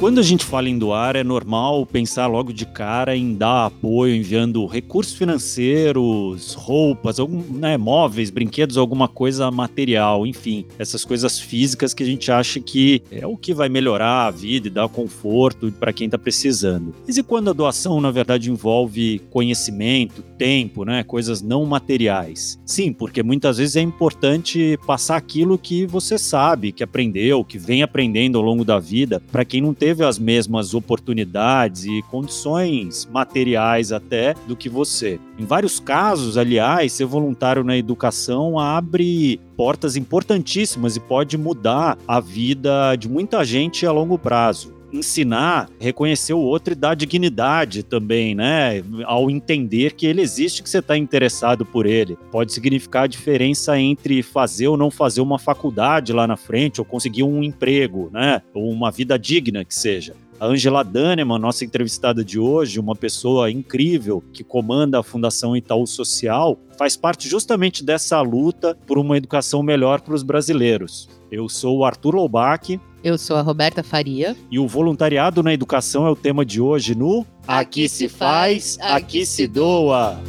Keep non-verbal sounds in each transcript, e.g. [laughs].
Quando a gente fala em doar, é normal pensar logo de cara em dar apoio, enviando recursos financeiros, roupas, algum, né, móveis, brinquedos, alguma coisa material, enfim, essas coisas físicas que a gente acha que é o que vai melhorar a vida e dar conforto para quem está precisando. Mas e quando a doação, na verdade, envolve conhecimento, tempo, né, coisas não materiais? Sim, porque muitas vezes é importante passar aquilo que você sabe, que aprendeu, que vem aprendendo ao longo da vida, para quem não teve teve as mesmas oportunidades e condições materiais até do que você. Em vários casos, aliás, ser voluntário na educação abre portas importantíssimas e pode mudar a vida de muita gente a longo prazo ensinar, reconhecer o outro e dar dignidade também, né? Ao entender que ele existe, que você está interessado por ele. Pode significar a diferença entre fazer ou não fazer uma faculdade lá na frente, ou conseguir um emprego, né? Ou uma vida digna que seja. A Angela Daneman, nossa entrevistada de hoje, uma pessoa incrível que comanda a Fundação Itaú Social, faz parte justamente dessa luta por uma educação melhor para os brasileiros. Eu sou o Arthur Loubach. Eu sou a Roberta Faria. E o voluntariado na educação é o tema de hoje no Aqui, aqui se faz, aqui, aqui se doa.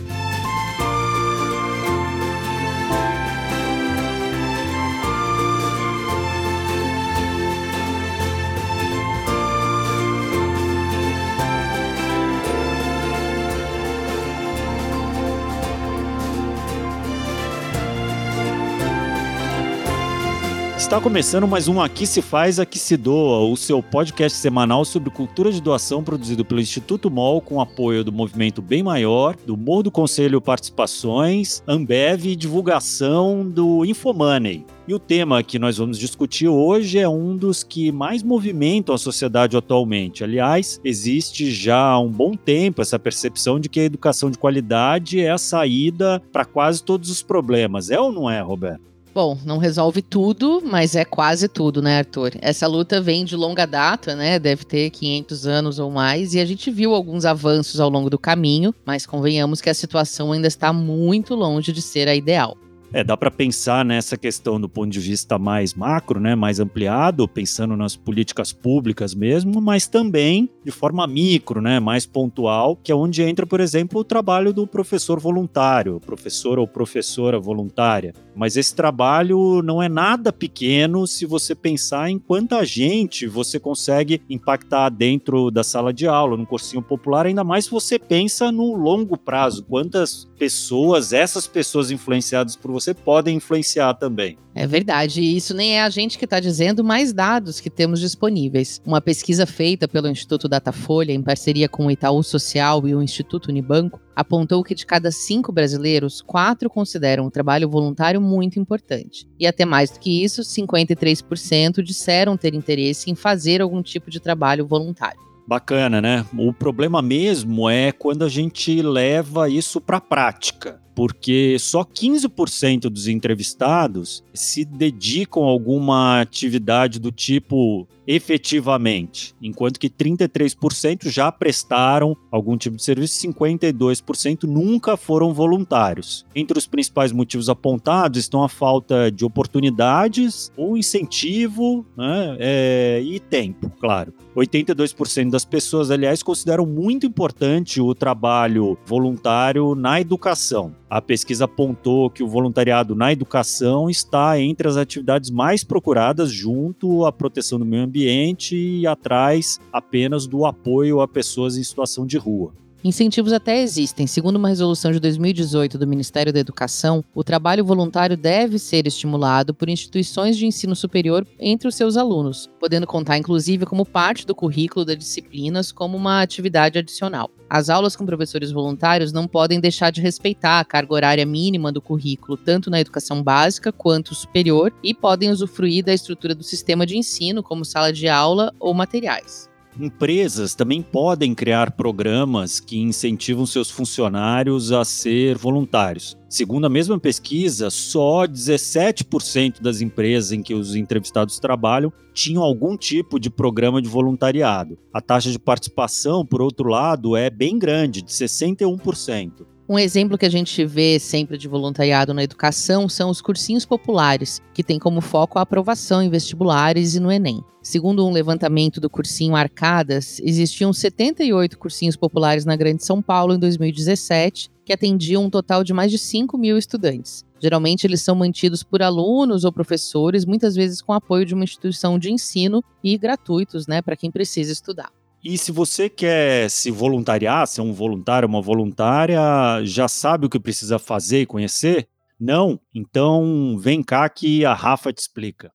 Está começando mais um Aqui se faz, aqui se doa, o seu podcast semanal sobre cultura de doação produzido pelo Instituto MOL com apoio do Movimento Bem Maior, do Morro do Conselho Participações, Ambev e divulgação do Infomoney. E o tema que nós vamos discutir hoje é um dos que mais movimentam a sociedade atualmente. Aliás, existe já há um bom tempo essa percepção de que a educação de qualidade é a saída para quase todos os problemas. É ou não é, Roberto? Bom, não resolve tudo, mas é quase tudo, né, Arthur? Essa luta vem de longa data, né? Deve ter 500 anos ou mais, e a gente viu alguns avanços ao longo do caminho, mas convenhamos que a situação ainda está muito longe de ser a ideal. É, dá para pensar nessa questão do ponto de vista mais macro, né, mais ampliado, pensando nas políticas públicas mesmo, mas também de forma micro, né, mais pontual, que é onde entra, por exemplo, o trabalho do professor voluntário, professor ou professora voluntária. Mas esse trabalho não é nada pequeno se você pensar em quanta gente você consegue impactar dentro da sala de aula, no cursinho popular, ainda mais se você pensa no longo prazo, quantas pessoas, essas pessoas influenciadas por você podem influenciar também. É verdade, e isso nem é a gente que está dizendo, mais dados que temos disponíveis. Uma pesquisa feita pelo Instituto Datafolha, em parceria com o Itaú Social e o Instituto Unibanco, apontou que de cada cinco brasileiros, quatro consideram o trabalho voluntário muito importante. E até mais do que isso, 53% disseram ter interesse em fazer algum tipo de trabalho voluntário. Bacana, né? O problema mesmo é quando a gente leva isso para a prática porque só 15% dos entrevistados se dedicam a alguma atividade do tipo efetivamente, enquanto que 33% já prestaram algum tipo de serviço, 52% nunca foram voluntários. Entre os principais motivos apontados estão a falta de oportunidades, ou incentivo né, é, e tempo, claro. 82% das pessoas, aliás, consideram muito importante o trabalho voluntário na educação. A pesquisa apontou que o voluntariado na educação está entre as atividades mais procuradas junto à proteção do meio ambiente e atrás apenas do apoio a pessoas em situação de rua. Incentivos até existem. Segundo uma resolução de 2018 do Ministério da Educação, o trabalho voluntário deve ser estimulado por instituições de ensino superior entre os seus alunos, podendo contar inclusive como parte do currículo das disciplinas como uma atividade adicional. As aulas com professores voluntários não podem deixar de respeitar a carga horária mínima do currículo, tanto na educação básica quanto superior, e podem usufruir da estrutura do sistema de ensino, como sala de aula ou materiais. Empresas também podem criar programas que incentivam seus funcionários a ser voluntários. Segundo a mesma pesquisa, só 17% das empresas em que os entrevistados trabalham tinham algum tipo de programa de voluntariado. A taxa de participação, por outro lado, é bem grande, de 61%. Um exemplo que a gente vê sempre de voluntariado na educação são os cursinhos populares, que têm como foco a aprovação em vestibulares e no Enem. Segundo um levantamento do cursinho Arcadas, existiam 78 cursinhos populares na Grande São Paulo em 2017, que atendiam um total de mais de 5 mil estudantes. Geralmente, eles são mantidos por alunos ou professores, muitas vezes com apoio de uma instituição de ensino e gratuitos, né, para quem precisa estudar. E se você quer se voluntariar, ser um voluntário, uma voluntária, já sabe o que precisa fazer e conhecer? Não? Então vem cá que a Rafa te explica.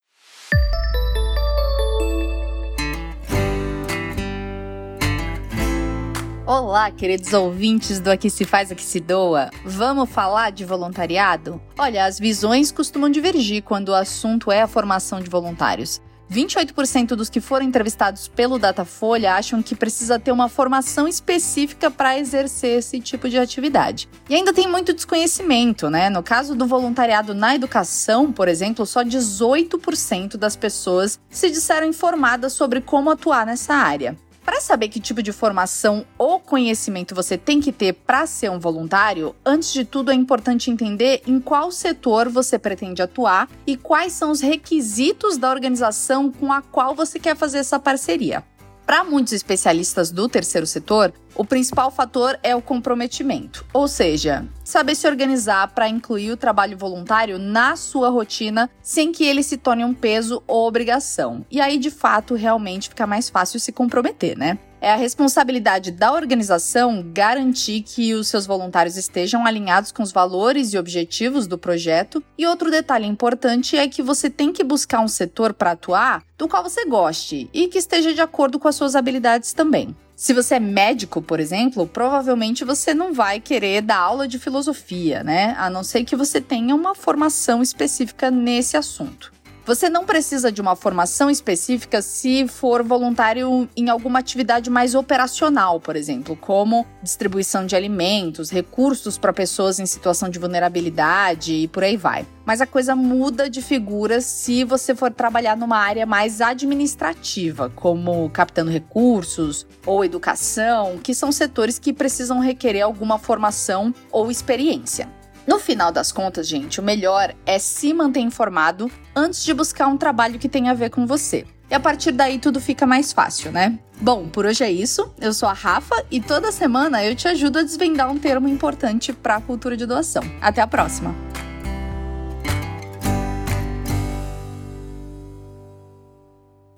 Olá, queridos ouvintes do Aqui Se Faz, Aqui Se Doa. Vamos falar de voluntariado? Olha, as visões costumam divergir quando o assunto é a formação de voluntários. 28% dos que foram entrevistados pelo Datafolha acham que precisa ter uma formação específica para exercer esse tipo de atividade. E ainda tem muito desconhecimento, né? No caso do voluntariado na educação, por exemplo, só 18% das pessoas se disseram informadas sobre como atuar nessa área. Para saber que tipo de formação ou conhecimento você tem que ter para ser um voluntário, antes de tudo é importante entender em qual setor você pretende atuar e quais são os requisitos da organização com a qual você quer fazer essa parceria. Para muitos especialistas do terceiro setor, o principal fator é o comprometimento, ou seja, saber se organizar para incluir o trabalho voluntário na sua rotina sem que ele se torne um peso ou obrigação. E aí, de fato, realmente fica mais fácil se comprometer, né? É a responsabilidade da organização garantir que os seus voluntários estejam alinhados com os valores e objetivos do projeto. E outro detalhe importante é que você tem que buscar um setor para atuar do qual você goste e que esteja de acordo com as suas habilidades também. Se você é médico, por exemplo, provavelmente você não vai querer dar aula de filosofia, né? A não ser que você tenha uma formação específica nesse assunto. Você não precisa de uma formação específica se for voluntário em alguma atividade mais operacional, por exemplo, como distribuição de alimentos, recursos para pessoas em situação de vulnerabilidade e por aí vai. Mas a coisa muda de figura se você for trabalhar numa área mais administrativa, como captando recursos ou educação, que são setores que precisam requerer alguma formação ou experiência. No final das contas, gente, o melhor é se manter informado antes de buscar um trabalho que tenha a ver com você. E a partir daí tudo fica mais fácil, né? Bom, por hoje é isso. Eu sou a Rafa e toda semana eu te ajudo a desvendar um termo importante para a cultura de doação. Até a próxima.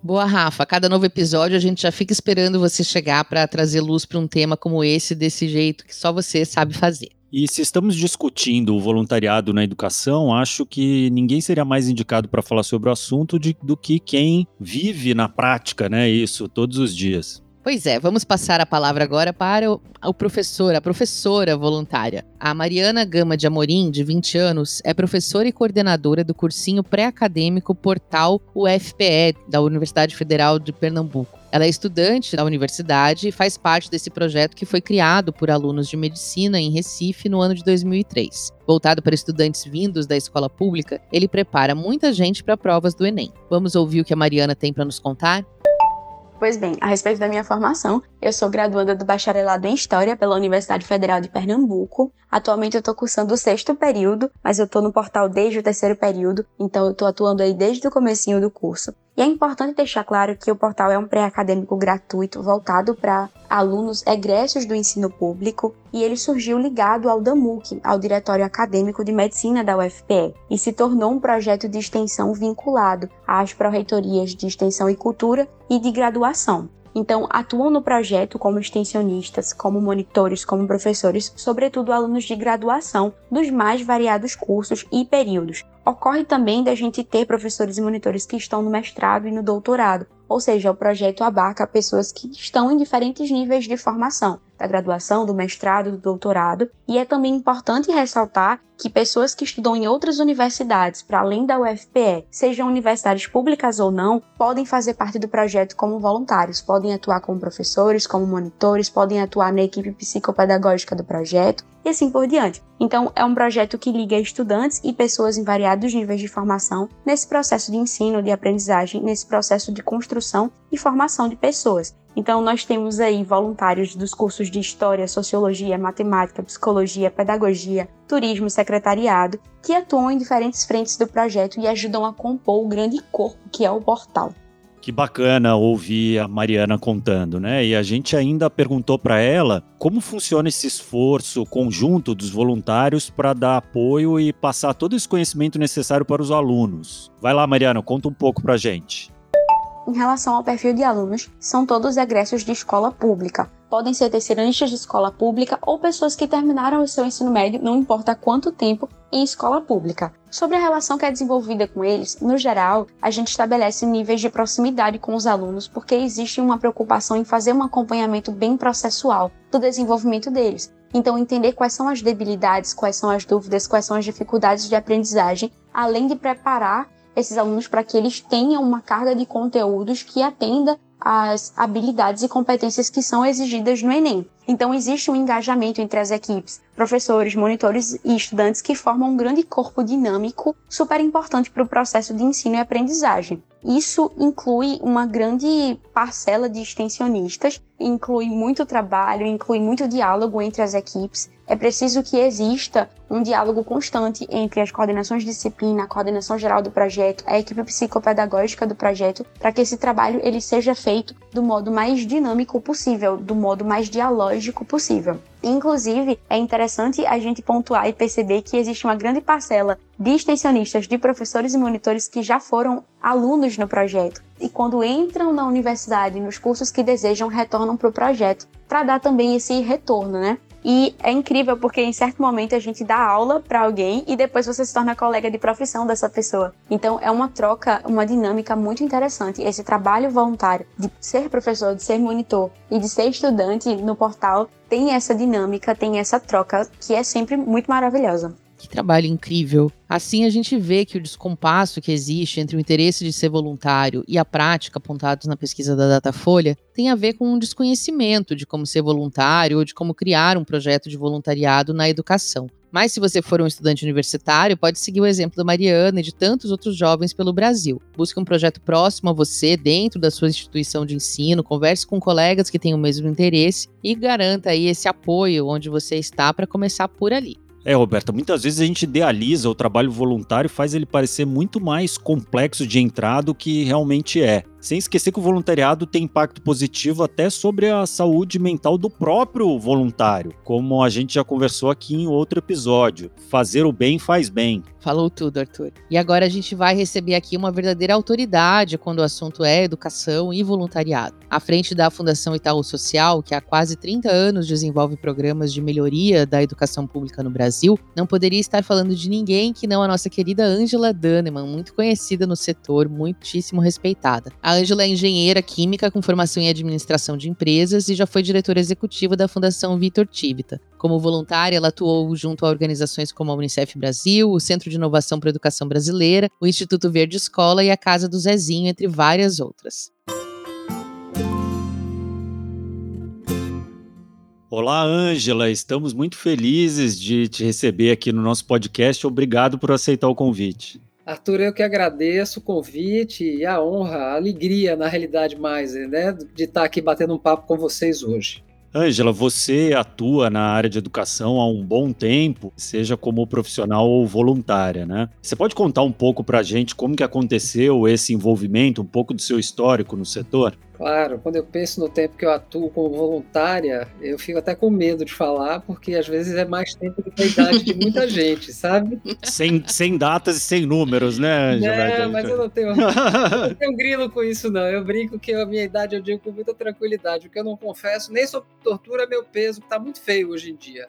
Boa, Rafa. Cada novo episódio a gente já fica esperando você chegar para trazer luz para um tema como esse desse jeito que só você sabe fazer. E se estamos discutindo o voluntariado na educação, acho que ninguém seria mais indicado para falar sobre o assunto de, do que quem vive na prática, né? Isso todos os dias. Pois é, vamos passar a palavra agora para o, o, professor, a professora voluntária. A Mariana Gama de Amorim, de 20 anos, é professora e coordenadora do cursinho pré-acadêmico Portal UFPE, da Universidade Federal de Pernambuco. Ela é estudante da universidade e faz parte desse projeto que foi criado por alunos de medicina em Recife no ano de 2003. Voltado para estudantes vindos da escola pública, ele prepara muita gente para provas do Enem. Vamos ouvir o que a Mariana tem para nos contar? Pois bem, a respeito da minha formação, eu sou graduanda do bacharelado em História pela Universidade Federal de Pernambuco. Atualmente eu estou cursando o sexto período, mas eu estou no portal desde o terceiro período, então eu estou atuando aí desde o comecinho do curso. E é importante deixar claro que o portal é um pré-acadêmico gratuito voltado para alunos egressos do ensino público e ele surgiu ligado ao DAMUC, ao Diretório Acadêmico de Medicina da UFPE, e se tornou um projeto de extensão vinculado às pró-reitorias de Extensão e Cultura e de Graduação. Então, atuam no projeto como extensionistas, como monitores, como professores, sobretudo alunos de graduação dos mais variados cursos e períodos. Ocorre também da gente ter professores e monitores que estão no mestrado e no doutorado, ou seja, o projeto abarca pessoas que estão em diferentes níveis de formação, da graduação, do mestrado, do doutorado, e é também importante ressaltar que pessoas que estudam em outras universidades, para além da UFPE, sejam universidades públicas ou não, podem fazer parte do projeto como voluntários, podem atuar como professores, como monitores, podem atuar na equipe psicopedagógica do projeto e assim por diante. Então, é um projeto que liga estudantes e pessoas em variados níveis de formação nesse processo de ensino, de aprendizagem, nesse processo de construção e formação de pessoas. Então, nós temos aí voluntários dos cursos de História, Sociologia, Matemática, Psicologia, Pedagogia, Turismo, Secretariado, que atuam em diferentes frentes do projeto e ajudam a compor o grande corpo que é o portal. Que bacana ouvir a Mariana contando, né? E a gente ainda perguntou para ela como funciona esse esforço conjunto dos voluntários para dar apoio e passar todo esse conhecimento necessário para os alunos. Vai lá, Mariana, conta um pouco para a gente em relação ao perfil de alunos, são todos egressos de escola pública. Podem ser terceiristas de escola pública ou pessoas que terminaram o seu ensino médio, não importa quanto tempo, em escola pública. Sobre a relação que é desenvolvida com eles, no geral, a gente estabelece níveis de proximidade com os alunos porque existe uma preocupação em fazer um acompanhamento bem processual do desenvolvimento deles. Então, entender quais são as debilidades, quais são as dúvidas, quais são as dificuldades de aprendizagem, além de preparar esses alunos para que eles tenham uma carga de conteúdos que atenda às habilidades e competências que são exigidas no Enem. Então, existe um engajamento entre as equipes, professores, monitores e estudantes que formam um grande corpo dinâmico super importante para o processo de ensino e aprendizagem. Isso inclui uma grande parcela de extensionistas, inclui muito trabalho, inclui muito diálogo entre as equipes. É preciso que exista um diálogo constante entre as coordenações de disciplina, a coordenação geral do projeto, a equipe psicopedagógica do projeto, para que esse trabalho ele seja feito do modo mais dinâmico possível, do modo mais dialógico possível. Inclusive, é interessante a gente pontuar e perceber que existe uma grande parcela de extensionistas, de professores e monitores que já foram alunos no projeto e quando entram na universidade, nos cursos que desejam, retornam para o projeto, para dar também esse retorno, né? E é incrível porque em certo momento a gente dá aula para alguém e depois você se torna colega de profissão dessa pessoa. Então é uma troca, uma dinâmica muito interessante. Esse trabalho voluntário de ser professor, de ser monitor e de ser estudante no portal tem essa dinâmica, tem essa troca que é sempre muito maravilhosa. Que trabalho incrível. Assim a gente vê que o descompasso que existe entre o interesse de ser voluntário e a prática apontados na pesquisa da Datafolha tem a ver com um desconhecimento de como ser voluntário ou de como criar um projeto de voluntariado na educação. Mas se você for um estudante universitário, pode seguir o exemplo da Mariana e de tantos outros jovens pelo Brasil. Busque um projeto próximo a você, dentro da sua instituição de ensino, converse com colegas que têm o mesmo interesse e garanta aí esse apoio onde você está para começar por ali. É, Roberta, muitas vezes a gente idealiza o trabalho voluntário, faz ele parecer muito mais complexo de entrar do que realmente é. Sem esquecer que o voluntariado tem impacto positivo até sobre a saúde mental do próprio voluntário, como a gente já conversou aqui em outro episódio. Fazer o bem faz bem. Falou tudo, Arthur. E agora a gente vai receber aqui uma verdadeira autoridade quando o assunto é educação e voluntariado. À frente da Fundação Itaú Social, que há quase 30 anos desenvolve programas de melhoria da educação pública no Brasil, não poderia estar falando de ninguém que não a nossa querida Angela Daneman, muito conhecida no setor, muitíssimo respeitada. A Ângela é engenheira química com formação em administração de empresas e já foi diretora executiva da Fundação Vitor Tivita. Como voluntária, ela atuou junto a organizações como a Unicef Brasil, o Centro de Inovação para a Educação Brasileira, o Instituto Verde Escola e a Casa do Zezinho, entre várias outras. Olá, Ângela. Estamos muito felizes de te receber aqui no nosso podcast. Obrigado por aceitar o convite. Arthur, eu que agradeço o convite e a honra, a alegria, na realidade, mais, né, de estar aqui batendo um papo com vocês hoje. Ângela, você atua na área de educação há um bom tempo, seja como profissional ou voluntária, né? Você pode contar um pouco para a gente como que aconteceu esse envolvimento, um pouco do seu histórico no setor? Claro, quando eu penso no tempo que eu atuo como voluntária, eu fico até com medo de falar, porque às vezes é mais tempo do que a idade de muita [laughs] gente, sabe? Sem, sem datas e sem números, né, Angela? Não, mas eu não tenho, eu não tenho grilo com isso, não. Eu brinco que a minha idade eu digo com muita tranquilidade. O que eu não confesso, nem sobre tortura é meu peso, que tá muito feio hoje em dia.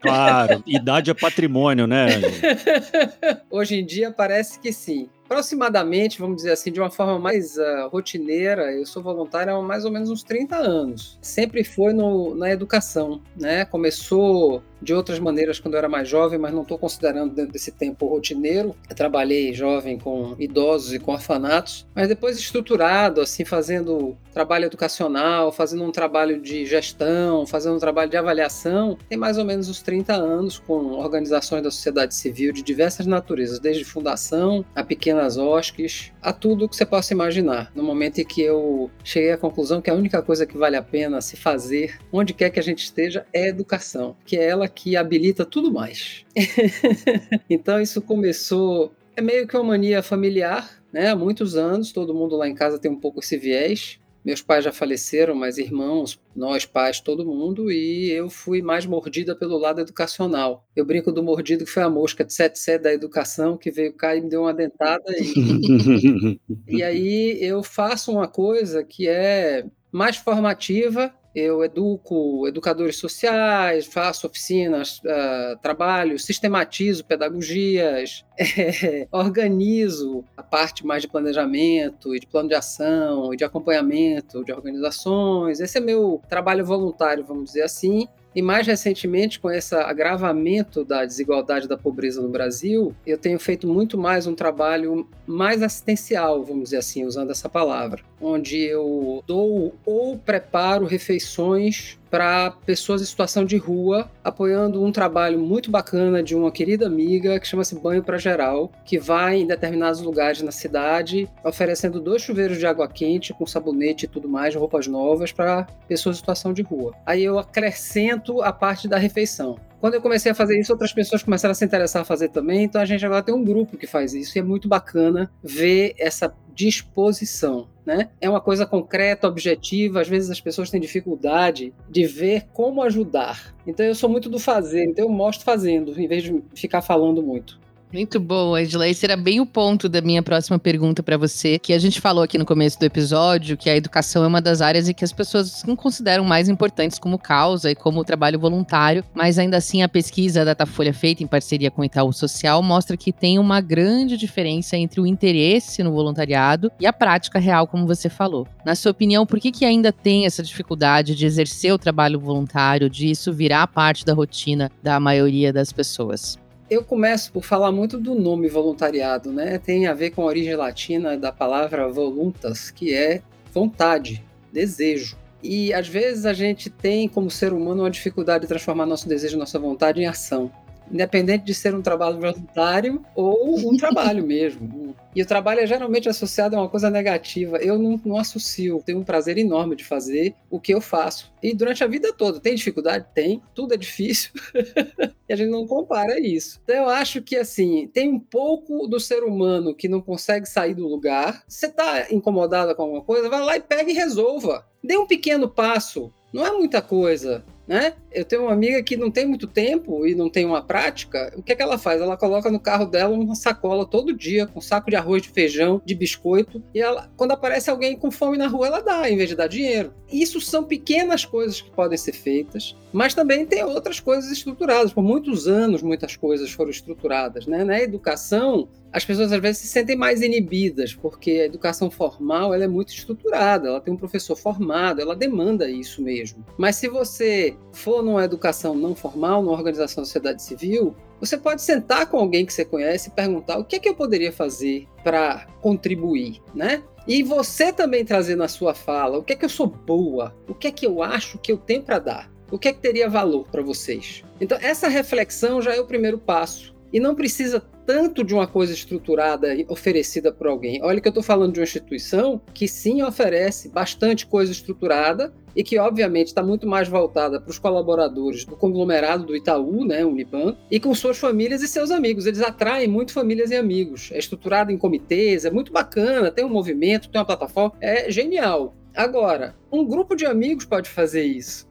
Claro, idade é patrimônio, né, Angela? [laughs] hoje em dia parece que sim aproximadamente, vamos dizer assim, de uma forma mais uh, rotineira, eu sou voluntário há mais ou menos uns 30 anos. Sempre foi no, na educação, né? Começou de outras maneiras quando eu era mais jovem, mas não estou considerando dentro desse tempo rotineiro. Eu trabalhei jovem com idosos e com orfanatos, mas depois estruturado, assim, fazendo trabalho educacional, fazendo um trabalho de gestão, fazendo um trabalho de avaliação, tem mais ou menos uns 30 anos com organizações da sociedade civil de diversas naturezas, desde fundação a pequenas OSCs, a tudo que você possa imaginar. No momento em que eu cheguei à conclusão que a única coisa que vale a pena se fazer, onde quer que a gente esteja, é educação, que é ela que habilita tudo mais. [laughs] então isso começou é meio que uma mania familiar, né? Há muitos anos, todo mundo lá em casa tem um pouco esse viés. Meus pais já faleceram, mas irmãos, nós pais, todo mundo, e eu fui mais mordida pelo lado educacional. Eu brinco do mordido que foi a mosca de 7 da educação que veio cá e me deu uma dentada. E, [laughs] e aí eu faço uma coisa que é mais formativa eu educo educadores sociais, faço oficinas, uh, trabalho, sistematizo pedagogias, [laughs] organizo a parte mais de planejamento e de plano de ação e de acompanhamento de organizações. Esse é meu trabalho voluntário, vamos dizer assim. E mais recentemente, com esse agravamento da desigualdade da pobreza no Brasil, eu tenho feito muito mais um trabalho mais assistencial, vamos dizer assim, usando essa palavra, onde eu dou ou preparo refeições para pessoas em situação de rua, apoiando um trabalho muito bacana de uma querida amiga que chama-se Banho para Geral, que vai em determinados lugares na cidade oferecendo dois chuveiros de água quente com sabonete e tudo mais, roupas novas para pessoas em situação de rua. Aí eu acrescento a parte da refeição. Quando eu comecei a fazer isso, outras pessoas começaram a se interessar a fazer também. Então a gente agora tem um grupo que faz isso e é muito bacana ver essa disposição. Né? É uma coisa concreta, objetiva. Às vezes as pessoas têm dificuldade de ver como ajudar. Então eu sou muito do fazer, então eu mostro fazendo, em vez de ficar falando muito. Muito bom, Angela. Esse era bem o ponto da minha próxima pergunta para você, que a gente falou aqui no começo do episódio, que a educação é uma das áreas em que as pessoas não consideram mais importantes como causa e como trabalho voluntário, mas ainda assim a pesquisa da Datafolha feita em parceria com o Itaú Social mostra que tem uma grande diferença entre o interesse no voluntariado e a prática real, como você falou. Na sua opinião, por que, que ainda tem essa dificuldade de exercer o trabalho voluntário, de isso virar parte da rotina da maioria das pessoas? Eu começo por falar muito do nome voluntariado, né? Tem a ver com a origem latina da palavra voluntas, que é vontade, desejo. E às vezes a gente tem, como ser humano, uma dificuldade de transformar nosso desejo, nossa vontade em ação independente de ser um trabalho voluntário ou um trabalho mesmo. E o trabalho é geralmente associado a uma coisa negativa. Eu não, não associo, tenho um prazer enorme de fazer o que eu faço. E durante a vida toda, tem dificuldade? Tem, tudo é difícil. [laughs] e a gente não compara isso. Então eu acho que assim, tem um pouco do ser humano que não consegue sair do lugar. Você está incomodada com alguma coisa, vai lá e pega e resolva. Dê um pequeno passo. Não é muita coisa né? Eu tenho uma amiga que não tem muito tempo e não tem uma prática. O que é que ela faz? Ela coloca no carro dela uma sacola todo dia com um saco de arroz, de feijão, de biscoito. E ela, quando aparece alguém com fome na rua, ela dá, em vez de dar dinheiro. Isso são pequenas coisas que podem ser feitas, mas também tem outras coisas estruturadas. Por muitos anos, muitas coisas foram estruturadas, né? Na educação, as pessoas às vezes se sentem mais inibidas, porque a educação formal ela é muito estruturada, ela tem um professor formado, ela demanda isso mesmo. Mas se você for numa educação não formal, numa organização da sociedade civil, você pode sentar com alguém que você conhece e perguntar o que é que eu poderia fazer para contribuir, né? E você também trazer na sua fala o que é que eu sou boa, o que é que eu acho que eu tenho para dar, o que é que teria valor para vocês. Então, essa reflexão já é o primeiro passo. E não precisa tanto de uma coisa estruturada oferecida por alguém. Olha que eu estou falando de uma instituição que sim oferece bastante coisa estruturada e que obviamente está muito mais voltada para os colaboradores do conglomerado do Itaú, né, Uniban, e com suas famílias e seus amigos. Eles atraem muito famílias e amigos. É estruturado em comitês, é muito bacana, tem um movimento, tem uma plataforma, é genial. Agora, um grupo de amigos pode fazer isso.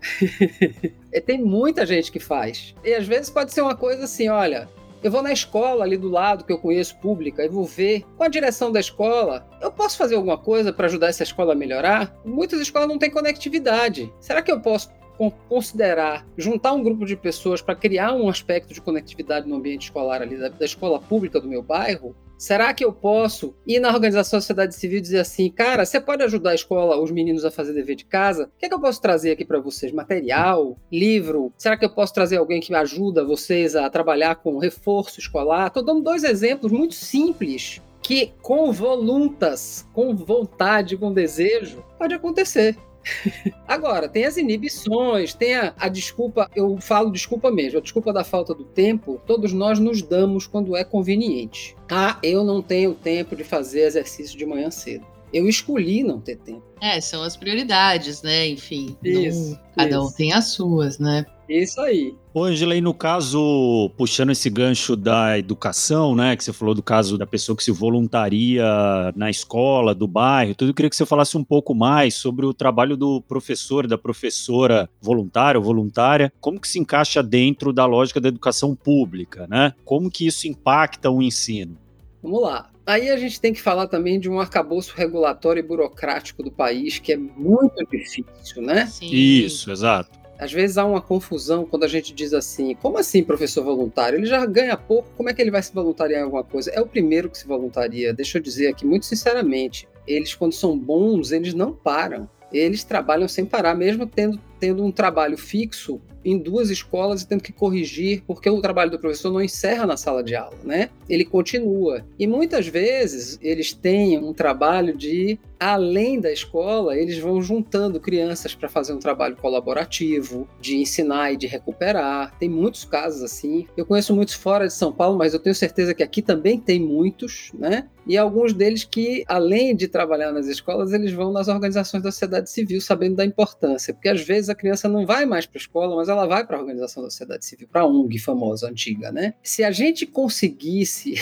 [laughs] tem muita gente que faz. E às vezes pode ser uma coisa assim, olha, eu vou na escola ali do lado que eu conheço pública e vou ver com a direção da escola. Eu posso fazer alguma coisa para ajudar essa escola a melhorar? Muitas escolas não têm conectividade. Será que eu posso considerar juntar um grupo de pessoas para criar um aspecto de conectividade no ambiente escolar ali da, da escola pública do meu bairro? Será que eu posso ir na organização da sociedade civil e dizer assim, cara, você pode ajudar a escola, os meninos a fazer dever de casa? O que, é que eu posso trazer aqui para vocês? Material, livro? Será que eu posso trazer alguém que ajuda vocês a trabalhar com reforço escolar? Estou dando dois exemplos muito simples que com voluntas, com vontade, com desejo, pode acontecer. Agora, tem as inibições, tem a, a, desculpa, eu falo desculpa mesmo, a desculpa da falta do tempo, todos nós nos damos quando é conveniente. Ah, eu não tenho tempo de fazer exercício de manhã cedo. Eu escolhi não ter tempo. É, são as prioridades, né? Enfim, isso, não, cada isso. um tem as suas, né? Isso aí. Ô, Angela, e no caso, puxando esse gancho da educação, né, que você falou do caso da pessoa que se voluntaria na escola, do bairro, tudo, eu queria que você falasse um pouco mais sobre o trabalho do professor, da professora voluntária ou voluntária, como que se encaixa dentro da lógica da educação pública, né? Como que isso impacta o ensino? Vamos lá. Aí a gente tem que falar também de um arcabouço regulatório e burocrático do país que é muito difícil, né? Sim. Isso, exato. Às vezes há uma confusão quando a gente diz assim: como assim professor voluntário? Ele já ganha pouco, como é que ele vai se voluntariar em alguma coisa? É o primeiro que se voluntaria. Deixa eu dizer aqui muito sinceramente: eles, quando são bons, eles não param. Eles trabalham sem parar, mesmo tendo, tendo um trabalho fixo em duas escolas e tendo que corrigir, porque o trabalho do professor não encerra na sala de aula, né? Ele continua. E muitas vezes eles têm um trabalho de além da escola, eles vão juntando crianças para fazer um trabalho colaborativo, de ensinar e de recuperar. Tem muitos casos assim. Eu conheço muitos fora de São Paulo, mas eu tenho certeza que aqui também tem muitos, né? E alguns deles que, além de trabalhar nas escolas, eles vão nas organizações da sociedade civil, sabendo da importância. Porque às vezes a criança não vai mais para a escola, mas ela vai para a organização da sociedade civil, para a ONG famosa, antiga, né? Se a gente conseguisse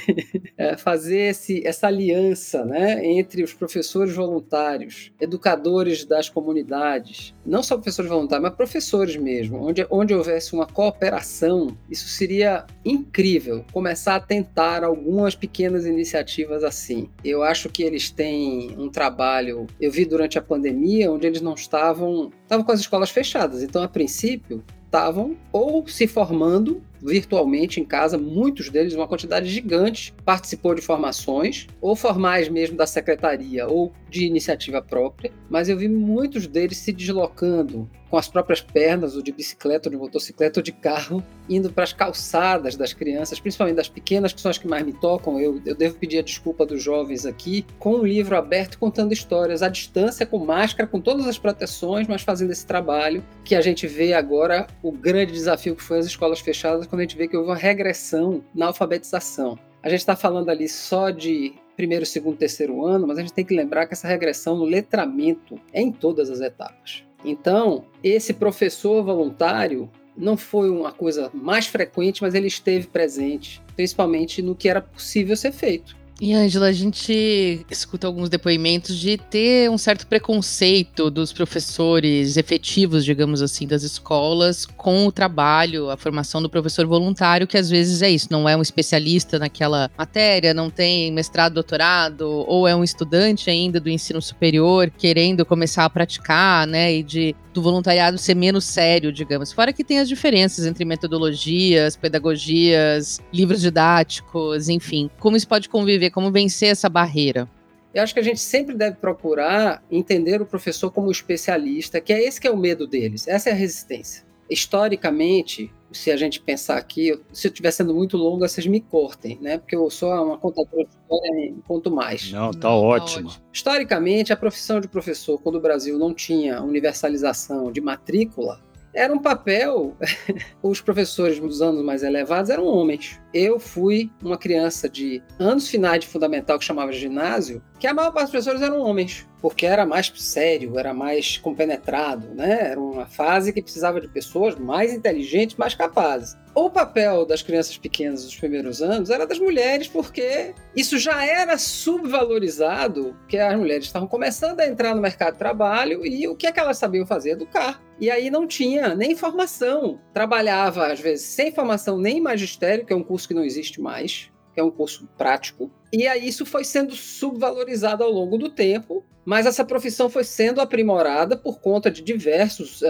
[laughs] é, fazer esse, essa aliança né, entre os professores voluntários, educadores das comunidades, não só professores voluntários, mas professores mesmo, onde, onde houvesse uma cooperação, isso seria incrível. Começar a tentar algumas pequenas iniciativas assim. Eu acho que eles têm um trabalho, eu vi durante a pandemia, onde eles não estavam, estavam com as escolas fechadas, então a princípio estavam ou se formando virtualmente em casa, muitos deles, uma quantidade gigante, participou de formações, ou formais mesmo da secretaria, ou de iniciativa própria, mas eu vi muitos deles se deslocando com as próprias pernas, ou de bicicleta, ou de motocicleta, ou de carro, indo para as calçadas das crianças, principalmente das pequenas, que são as que mais me tocam. Eu, eu devo pedir a desculpa dos jovens aqui, com um livro aberto contando histórias, à distância, com máscara, com todas as proteções, mas fazendo esse trabalho que a gente vê agora o grande desafio que foi as escolas fechadas quando a gente vê que houve uma regressão na alfabetização. A gente está falando ali só de primeiro, segundo, terceiro ano, mas a gente tem que lembrar que essa regressão no letramento é em todas as etapas. Então, esse professor voluntário não foi uma coisa mais frequente, mas ele esteve presente, principalmente no que era possível ser feito. E, Angela, a gente escuta alguns depoimentos de ter um certo preconceito dos professores efetivos, digamos assim, das escolas com o trabalho, a formação do professor voluntário, que às vezes é isso, não é um especialista naquela matéria, não tem mestrado, doutorado, ou é um estudante ainda do ensino superior querendo começar a praticar, né, e de do voluntariado ser menos sério, digamos. Fora que tem as diferenças entre metodologias, pedagogias, livros didáticos, enfim. Como isso pode conviver, como vencer essa barreira? Eu acho que a gente sempre deve procurar entender o professor como especialista, que é esse que é o medo deles, essa é a resistência. Historicamente, se a gente pensar aqui, se eu estiver sendo muito longa, vocês me cortem, né? Porque eu sou uma contadora de história e conto mais. Não, tá não, ótimo. Tá Historicamente, a profissão de professor, quando o Brasil não tinha universalização de matrícula, era um papel. [laughs] Os professores dos anos mais elevados eram homens. Eu fui uma criança de anos finais de fundamental que chamava de ginásio, que a maior parte dos professores eram homens, porque era mais sério, era mais compenetrado, né? Era uma fase que precisava de pessoas mais inteligentes, mais capazes. O papel das crianças pequenas nos primeiros anos era das mulheres, porque isso já era subvalorizado, que as mulheres estavam começando a entrar no mercado de trabalho e o que é que elas sabiam fazer? Educar. E aí não tinha nem formação. Trabalhava, às vezes, sem formação nem magistério, que é um curso que não existe mais, que é um curso prático. E aí isso foi sendo subvalorizado ao longo do tempo mas essa profissão foi sendo aprimorada por conta de diversos, uh,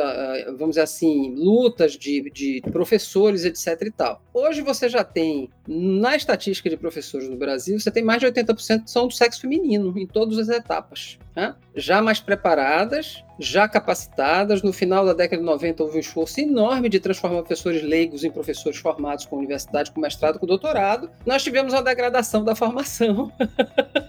vamos dizer assim, lutas de, de professores, etc. e tal. Hoje você já tem, na estatística de professores no Brasil, você tem mais de 80% que são do sexo feminino, em todas as etapas. Né? Já mais preparadas, já capacitadas. No final da década de 90 houve um esforço enorme de transformar professores leigos em professores formados com universidade, com mestrado, com doutorado. Nós tivemos uma degradação da formação. [laughs]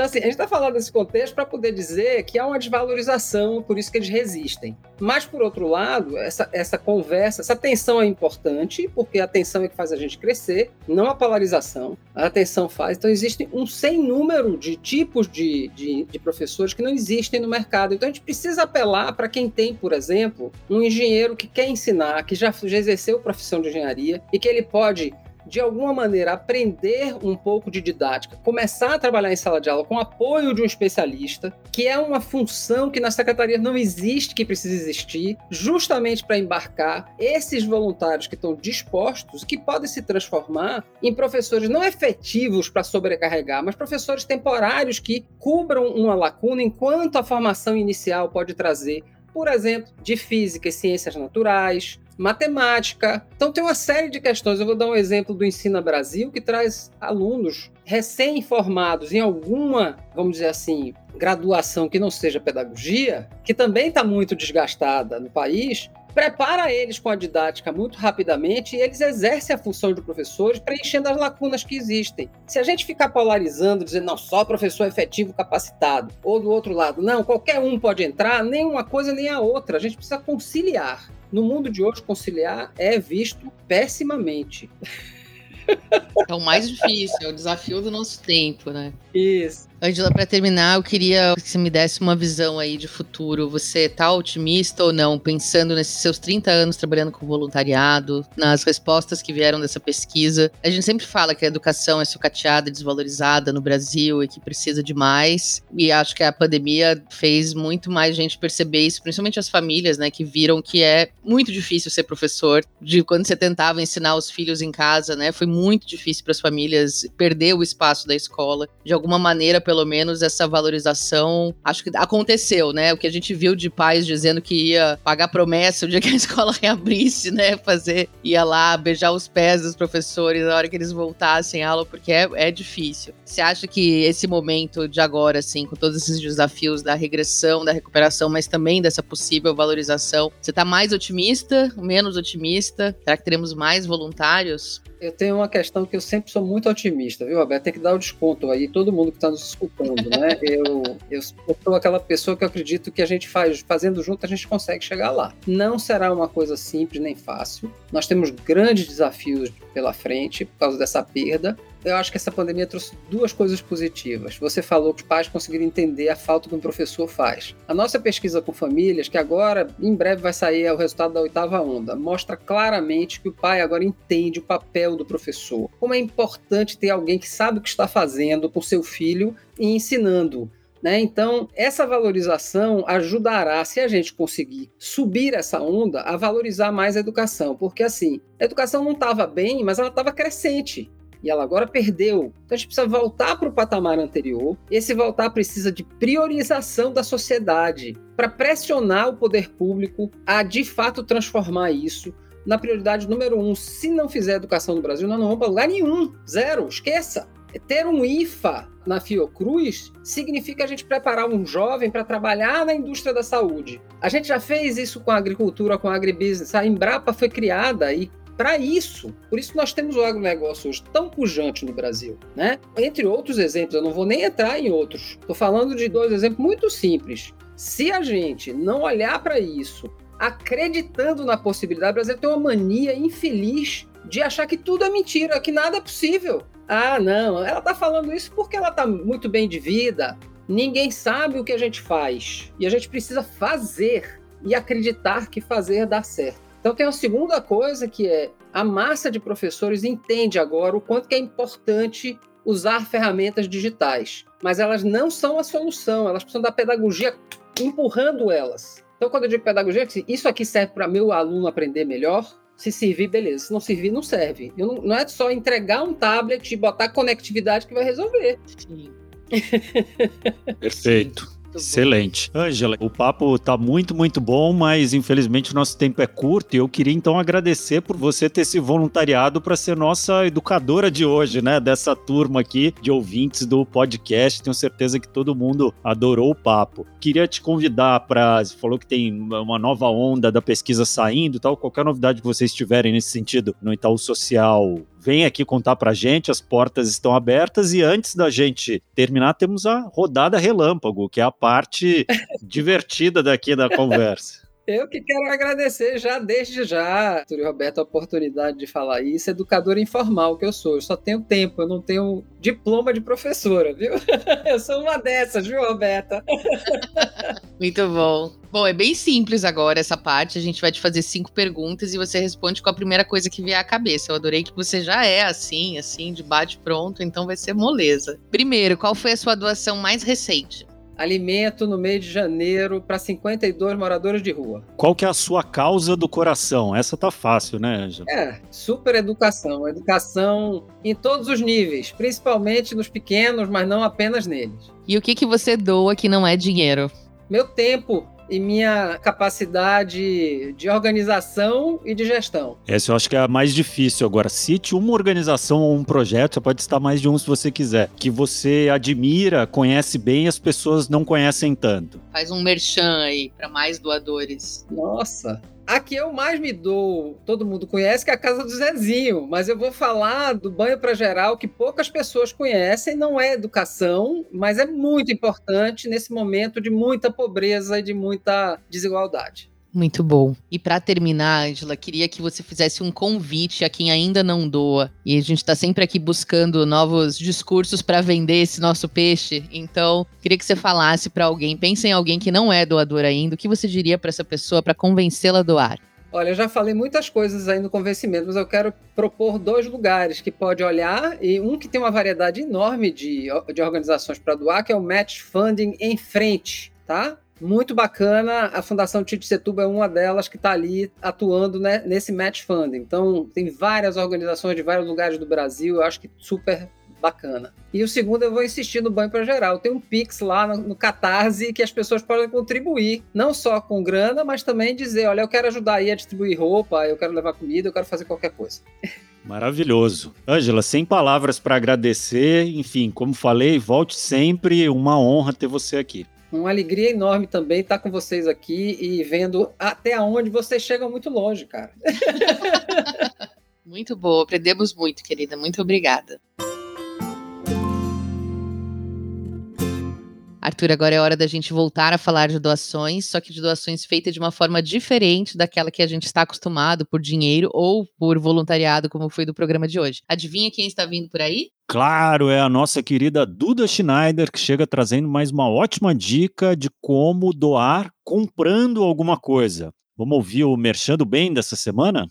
Então, assim, a gente está falando desse contexto para poder dizer que há uma desvalorização, por isso que eles resistem. Mas, por outro lado, essa, essa conversa, essa tensão é importante, porque a tensão é que faz a gente crescer, não a polarização. A tensão faz. Então, existe um sem número de tipos de, de, de professores que não existem no mercado. Então, a gente precisa apelar para quem tem, por exemplo, um engenheiro que quer ensinar, que já, já exerceu a profissão de engenharia e que ele pode de alguma maneira, aprender um pouco de didática, começar a trabalhar em sala de aula com apoio de um especialista, que é uma função que na secretaria não existe, que precisa existir, justamente para embarcar esses voluntários que estão dispostos, que podem se transformar em professores não efetivos para sobrecarregar, mas professores temporários que cubram uma lacuna enquanto a formação inicial pode trazer por exemplo, de física e ciências naturais, matemática. Então tem uma série de questões. Eu vou dar um exemplo do Ensina Brasil que traz alunos recém-formados em alguma, vamos dizer assim, graduação que não seja pedagogia, que também está muito desgastada no país, prepara eles com a didática muito rapidamente e eles exercem a função de professores preenchendo as lacunas que existem. Se a gente ficar polarizando, dizendo não, só professor efetivo capacitado, ou do outro lado, não, qualquer um pode entrar, nem uma coisa nem a outra, a gente precisa conciliar. No mundo de hoje, conciliar é visto pessimamente. É o mais difícil, é o desafio do nosso tempo, né? Isso. Angela, para terminar, eu queria que você me desse uma visão aí de futuro. Você tá otimista ou não, pensando nesses seus 30 anos trabalhando com voluntariado, nas respostas que vieram dessa pesquisa? A gente sempre fala que a educação é sucateada, desvalorizada no Brasil e que precisa de mais. E acho que a pandemia fez muito mais gente perceber isso, principalmente as famílias, né, que viram que é muito difícil ser professor. De quando você tentava ensinar os filhos em casa, né, foi muito difícil para as famílias perder o espaço da escola. De alguma maneira, pelo menos, essa valorização, acho que aconteceu, né? O que a gente viu de pais dizendo que ia pagar promessa o dia que a [laughs] escola reabrisse, né? Fazer, ia lá beijar os pés dos professores na hora que eles voltassem à aula, porque é, é difícil. Você acha que esse momento de agora, assim, com todos esses desafios da regressão, da recuperação, mas também dessa possível valorização, você tá mais otimista, menos otimista? Será que teremos mais voluntários? Eu tenho uma questão que eu sempre sou muito otimista, viu, Roberto? Tem que dar o desconto aí, todo mundo que está nos escutando, né? [laughs] Eu, eu, sou aquela pessoa que eu acredito que a gente faz, fazendo junto, a gente consegue chegar lá. Não será uma coisa simples nem fácil. Nós temos grandes desafios pela frente por causa dessa perda, eu acho que essa pandemia trouxe duas coisas positivas. Você falou que os pais conseguiram entender a falta que um professor faz. A nossa pesquisa com famílias, que agora em breve vai sair o resultado da oitava onda, mostra claramente que o pai agora entende o papel do professor. Como é importante ter alguém que sabe o que está fazendo com seu filho e ensinando. Né? Então, essa valorização ajudará, se a gente conseguir subir essa onda, a valorizar mais a educação. Porque, assim, a educação não estava bem, mas ela estava crescente e ela agora perdeu. Então a gente precisa voltar para o patamar anterior. Esse voltar precisa de priorização da sociedade para pressionar o poder público a de fato transformar isso na prioridade número um. Se não fizer educação no Brasil, nós não vamos para lugar nenhum. Zero. Esqueça. Ter um IFA na Fiocruz significa a gente preparar um jovem para trabalhar na indústria da saúde. A gente já fez isso com a agricultura, com a agribusiness. A Embrapa foi criada e para isso. Por isso nós temos o agronegócio hoje tão pujante no Brasil, né? Entre outros exemplos, eu não vou nem entrar em outros. Estou falando de dois exemplos muito simples. Se a gente não olhar para isso, acreditando na possibilidade, o Brasil tem uma mania infeliz de achar que tudo é mentira, que nada é possível. Ah, não, ela está falando isso porque ela está muito bem de vida. Ninguém sabe o que a gente faz. E a gente precisa fazer e acreditar que fazer dá certo. Então tem a segunda coisa que é a massa de professores entende agora o quanto que é importante usar ferramentas digitais, mas elas não são a solução, elas precisam da pedagogia empurrando elas. Então quando eu digo pedagogia, isso aqui serve para meu aluno aprender melhor, se servir, beleza. Se não servir, não serve. Não, não, é só entregar um tablet e botar conectividade que vai resolver. Sim. Perfeito. Excelente. Ângela, o papo tá muito, muito bom, mas infelizmente o nosso tempo é curto e eu queria então agradecer por você ter se voluntariado para ser nossa educadora de hoje, né? Dessa turma aqui de ouvintes do podcast. Tenho certeza que todo mundo adorou o papo. Queria te convidar para. Você falou que tem uma nova onda da pesquisa saindo e tal. Qualquer novidade que vocês tiverem nesse sentido no Itaú Social, vem aqui contar pra gente, as portas estão abertas e antes da gente terminar, temos a rodada relâmpago, que é a parte [laughs] divertida daqui da conversa. Eu que quero agradecer já desde já, Túlio Roberto, a oportunidade de falar isso. Educadora informal que eu sou. Eu só tenho tempo, eu não tenho diploma de professora, viu? [laughs] Eu sou uma dessas, viu, Roberta? Muito bom. Bom, é bem simples agora essa parte. A gente vai te fazer cinco perguntas e você responde com a primeira coisa que vier à cabeça. Eu adorei que você já é assim, assim, de bate pronto, então vai ser moleza. Primeiro, qual foi a sua doação mais recente? Alimento no mês de janeiro para 52 moradores de rua. Qual que é a sua causa do coração? Essa tá fácil, né, Ângela? É, super educação. Educação em todos os níveis, principalmente nos pequenos, mas não apenas neles. E o que, que você doa que não é dinheiro? Meu tempo, e minha capacidade de organização e de gestão. Essa eu acho que é a mais difícil. Agora, cite uma organização ou um projeto, você pode estar mais de um se você quiser, que você admira, conhece bem e as pessoas não conhecem tanto. Faz um merchan aí para mais doadores. Nossa, a que eu mais me dou, todo mundo conhece, que é a casa do Zezinho, mas eu vou falar do banho para geral, que poucas pessoas conhecem, não é educação, mas é muito importante nesse momento de muita pobreza e de muita desigualdade. Muito bom. E para terminar, Angela, queria que você fizesse um convite a quem ainda não doa. E a gente está sempre aqui buscando novos discursos para vender esse nosso peixe. Então, queria que você falasse para alguém, pense em alguém que não é doador ainda, o que você diria para essa pessoa para convencê-la a doar? Olha, eu já falei muitas coisas aí no convencimento, mas eu quero propor dois lugares que pode olhar, e um que tem uma variedade enorme de, de organizações para doar, que é o Match Funding em Frente, tá? Muito bacana. A Fundação Tite Setuba é uma delas que está ali atuando né, nesse match funding. Então, tem várias organizações de vários lugares do Brasil, eu acho que super bacana. E o segundo, eu vou insistir no Banho para Geral. Tem um Pix lá no, no, Catarse que as pessoas podem contribuir, não só com grana, mas também dizer: olha, eu quero ajudar aí a distribuir roupa, eu quero levar comida, eu quero fazer qualquer coisa. Maravilhoso. Ângela, sem palavras para agradecer. Enfim, como falei, volte sempre. Uma honra ter você aqui. Uma alegria enorme também estar com vocês aqui e vendo até onde vocês chegam muito longe, cara. [laughs] muito boa, aprendemos muito, querida. Muito obrigada. Arthur, agora é hora da gente voltar a falar de doações, só que de doações feitas de uma forma diferente daquela que a gente está acostumado por dinheiro ou por voluntariado, como foi do programa de hoje. Adivinha quem está vindo por aí? Claro, é a nossa querida Duda Schneider que chega trazendo mais uma ótima dica de como doar comprando alguma coisa. Vamos ouvir o Merchando Bem dessa semana?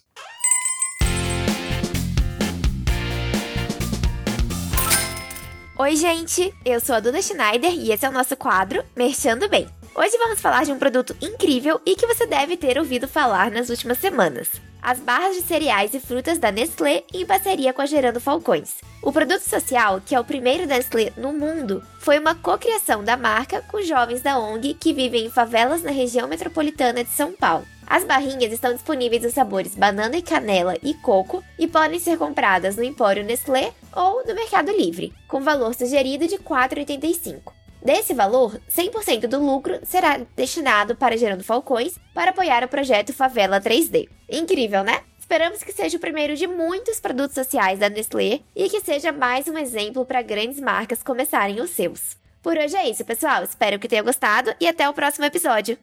Oi, gente! Eu sou a Duda Schneider e esse é o nosso quadro Merchando Bem. Hoje vamos falar de um produto incrível e que você deve ter ouvido falar nas últimas semanas. As barras de cereais e frutas da Nestlé em parceria com a Gerando Falcões. O produto social, que é o primeiro da Nestlé no mundo, foi uma cocriação da marca com jovens da ONG que vivem em favelas na região metropolitana de São Paulo. As barrinhas estão disponíveis nos sabores banana e canela e coco e podem ser compradas no Empório Nestlé ou no Mercado Livre, com valor sugerido de R$ 4,85. Desse valor, 100% do lucro será destinado para Gerando Falcões para apoiar o projeto Favela 3D. Incrível, né? Esperamos que seja o primeiro de muitos produtos sociais da Nestlé e que seja mais um exemplo para grandes marcas começarem os seus. Por hoje é isso, pessoal. Espero que tenha gostado e até o próximo episódio.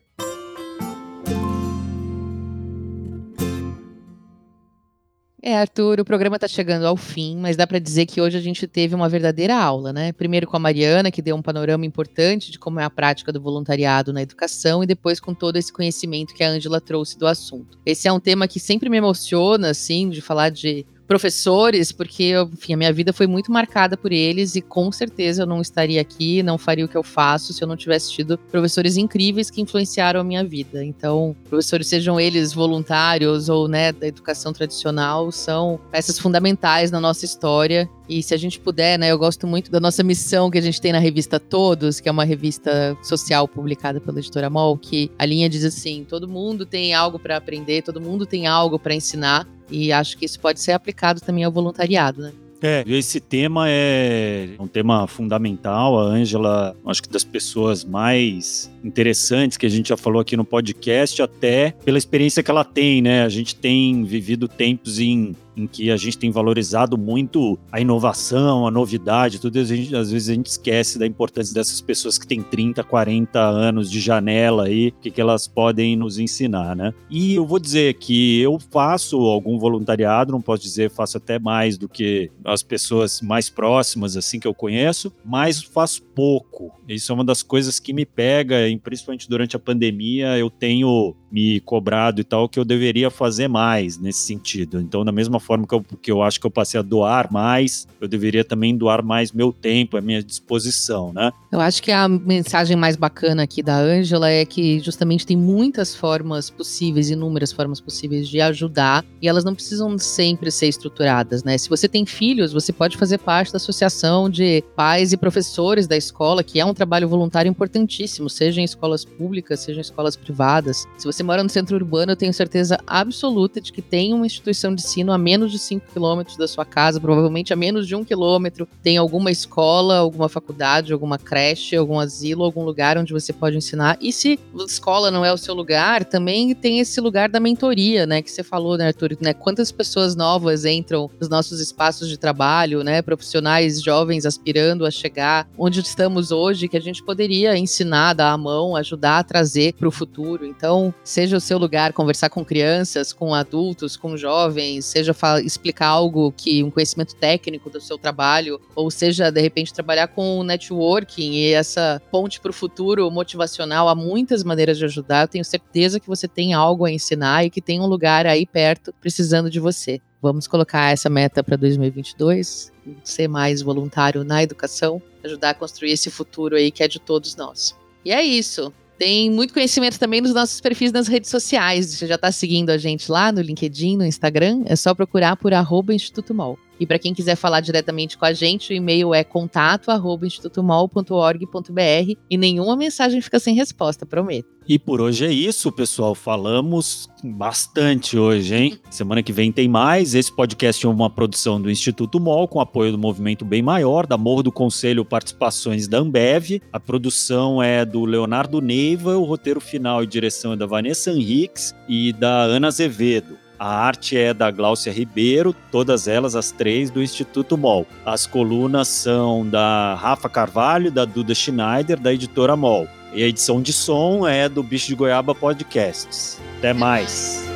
É, Arthur, o programa está chegando ao fim, mas dá para dizer que hoje a gente teve uma verdadeira aula, né? Primeiro com a Mariana, que deu um panorama importante de como é a prática do voluntariado na educação, e depois com todo esse conhecimento que a Ângela trouxe do assunto. Esse é um tema que sempre me emociona, assim, de falar de professores, porque, enfim, a minha vida foi muito marcada por eles e com certeza eu não estaria aqui, não faria o que eu faço se eu não tivesse tido professores incríveis que influenciaram a minha vida. Então, professores, sejam eles voluntários ou, né, da educação tradicional, são peças fundamentais na nossa história e se a gente puder, né, eu gosto muito da nossa missão que a gente tem na revista Todos, que é uma revista social publicada pela editora Mol, que a linha diz assim: todo mundo tem algo para aprender, todo mundo tem algo para ensinar, e acho que isso pode ser aplicado também ao voluntariado, né? É, esse tema é um tema fundamental. A Ângela, acho que das pessoas mais interessantes que a gente já falou aqui no podcast, até pela experiência que ela tem, né? A gente tem vivido tempos em em que a gente tem valorizado muito a inovação, a novidade, tudo isso, às vezes a gente esquece da importância dessas pessoas que têm 30, 40 anos de janela aí, o que, que elas podem nos ensinar, né? E eu vou dizer que eu faço algum voluntariado, não posso dizer faço até mais do que as pessoas mais próximas, assim, que eu conheço, mas faço pouco. Isso é uma das coisas que me pega, principalmente durante a pandemia, eu tenho me cobrado e tal, que eu deveria fazer mais nesse sentido. Então, da mesma forma que eu, que eu acho que eu passei a doar mais, eu deveria também doar mais meu tempo, a minha disposição, né? Eu acho que a mensagem mais bacana aqui da Ângela é que justamente tem muitas formas possíveis, inúmeras formas possíveis de ajudar, e elas não precisam sempre ser estruturadas, né? Se você tem filhos, você pode fazer parte da associação de pais e professores da escola, que é um trabalho voluntário importantíssimo, seja em escolas públicas, seja em escolas privadas. Se você mora no centro urbano, eu tenho certeza absoluta de que tem uma instituição de ensino a menos de 5 quilômetros da sua casa, provavelmente a menos de um quilômetro. Tem alguma escola, alguma faculdade, alguma creche, algum asilo, algum lugar onde você pode ensinar. E se escola não é o seu lugar, também tem esse lugar da mentoria, né? Que você falou, né, Arthur? Né, quantas pessoas novas entram nos nossos espaços de trabalho, né? Profissionais jovens aspirando a chegar onde estamos hoje, que a gente poderia ensinar, dar a mão, ajudar a trazer para o futuro. Então, seja o seu lugar conversar com crianças, com adultos, com jovens, seja explicar algo que um conhecimento técnico do seu trabalho, ou seja, de repente trabalhar com networking e essa ponte para o futuro motivacional, há muitas maneiras de ajudar. Eu tenho certeza que você tem algo a ensinar e que tem um lugar aí perto precisando de você. Vamos colocar essa meta para 2022, ser mais voluntário na educação, ajudar a construir esse futuro aí que é de todos nós. E é isso. Tem muito conhecimento também nos nossos perfis nas redes sociais. Você já está seguindo a gente lá no LinkedIn, no Instagram? É só procurar por arroba Instituto Mol. E para quem quiser falar diretamente com a gente, o e-mail é contato@institutomol.org.br e nenhuma mensagem fica sem resposta, prometo. E por hoje é isso, pessoal. Falamos bastante hoje, hein? Semana que vem tem mais. Esse podcast é uma produção do Instituto MOL, com apoio do Movimento Bem Maior, da Morro do Conselho, participações da Ambev. A produção é do Leonardo Neiva, o roteiro final e direção é da Vanessa Henriques e da Ana Azevedo. A arte é da Gláucia Ribeiro, todas elas as três do Instituto MOL. As colunas são da Rafa Carvalho, da Duda Schneider, da editora MOL. E a edição de som é do Bicho de Goiaba Podcasts. Até mais.